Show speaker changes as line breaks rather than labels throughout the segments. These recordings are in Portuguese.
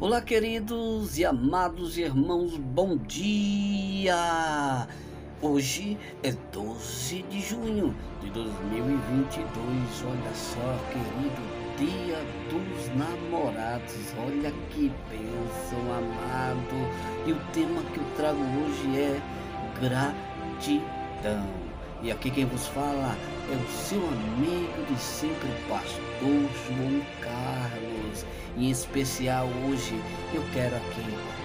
Olá, queridos e amados irmãos, bom dia! Hoje é 12 de junho de 2022. Olha só, querido, Dia dos Namorados. Olha que bênção, amado. E o tema que eu trago hoje é gratidão. E aqui quem vos fala é o seu amigo de sempre, Pastor João Carlos. Em especial hoje eu quero aqui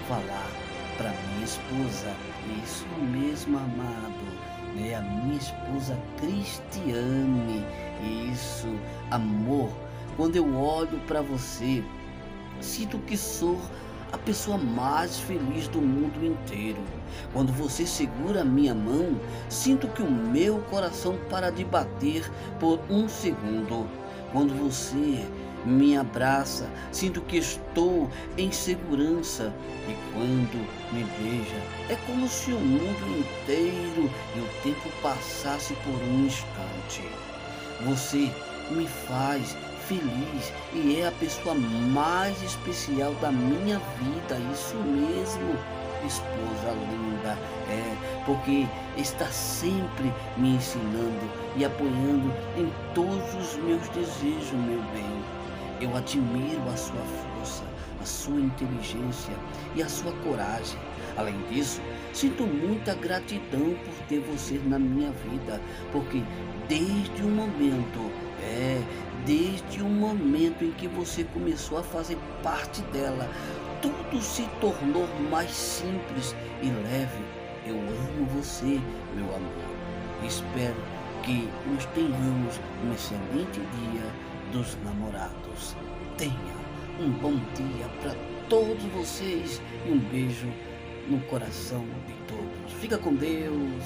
falar para minha esposa, isso mesmo, amado, é a minha esposa Cristiane. Isso, amor, quando eu olho para você, sinto que sou a pessoa mais feliz do mundo inteiro. Quando você segura a minha mão, sinto que o meu coração para de bater por um segundo. Quando você me abraça, sinto que estou em segurança. E quando me beija, é como se o mundo inteiro e o tempo passasse por um instante. Você me faz feliz e é a pessoa mais especial da minha vida, isso mesmo, esposa linda, porque está sempre me ensinando e apoiando em todos os meus desejos, meu bem. Eu admiro a sua força, a sua inteligência e a sua coragem. Além disso, sinto muita gratidão por ter você na minha vida, porque desde o momento, é, desde o momento em que você começou a fazer parte dela, tudo se tornou mais simples e leve. Eu amo você, meu amor. Espero que nós tenhamos um excelente dia dos namorados. Tenha um bom dia para todos vocês e um beijo no coração de todos. Fica com Deus.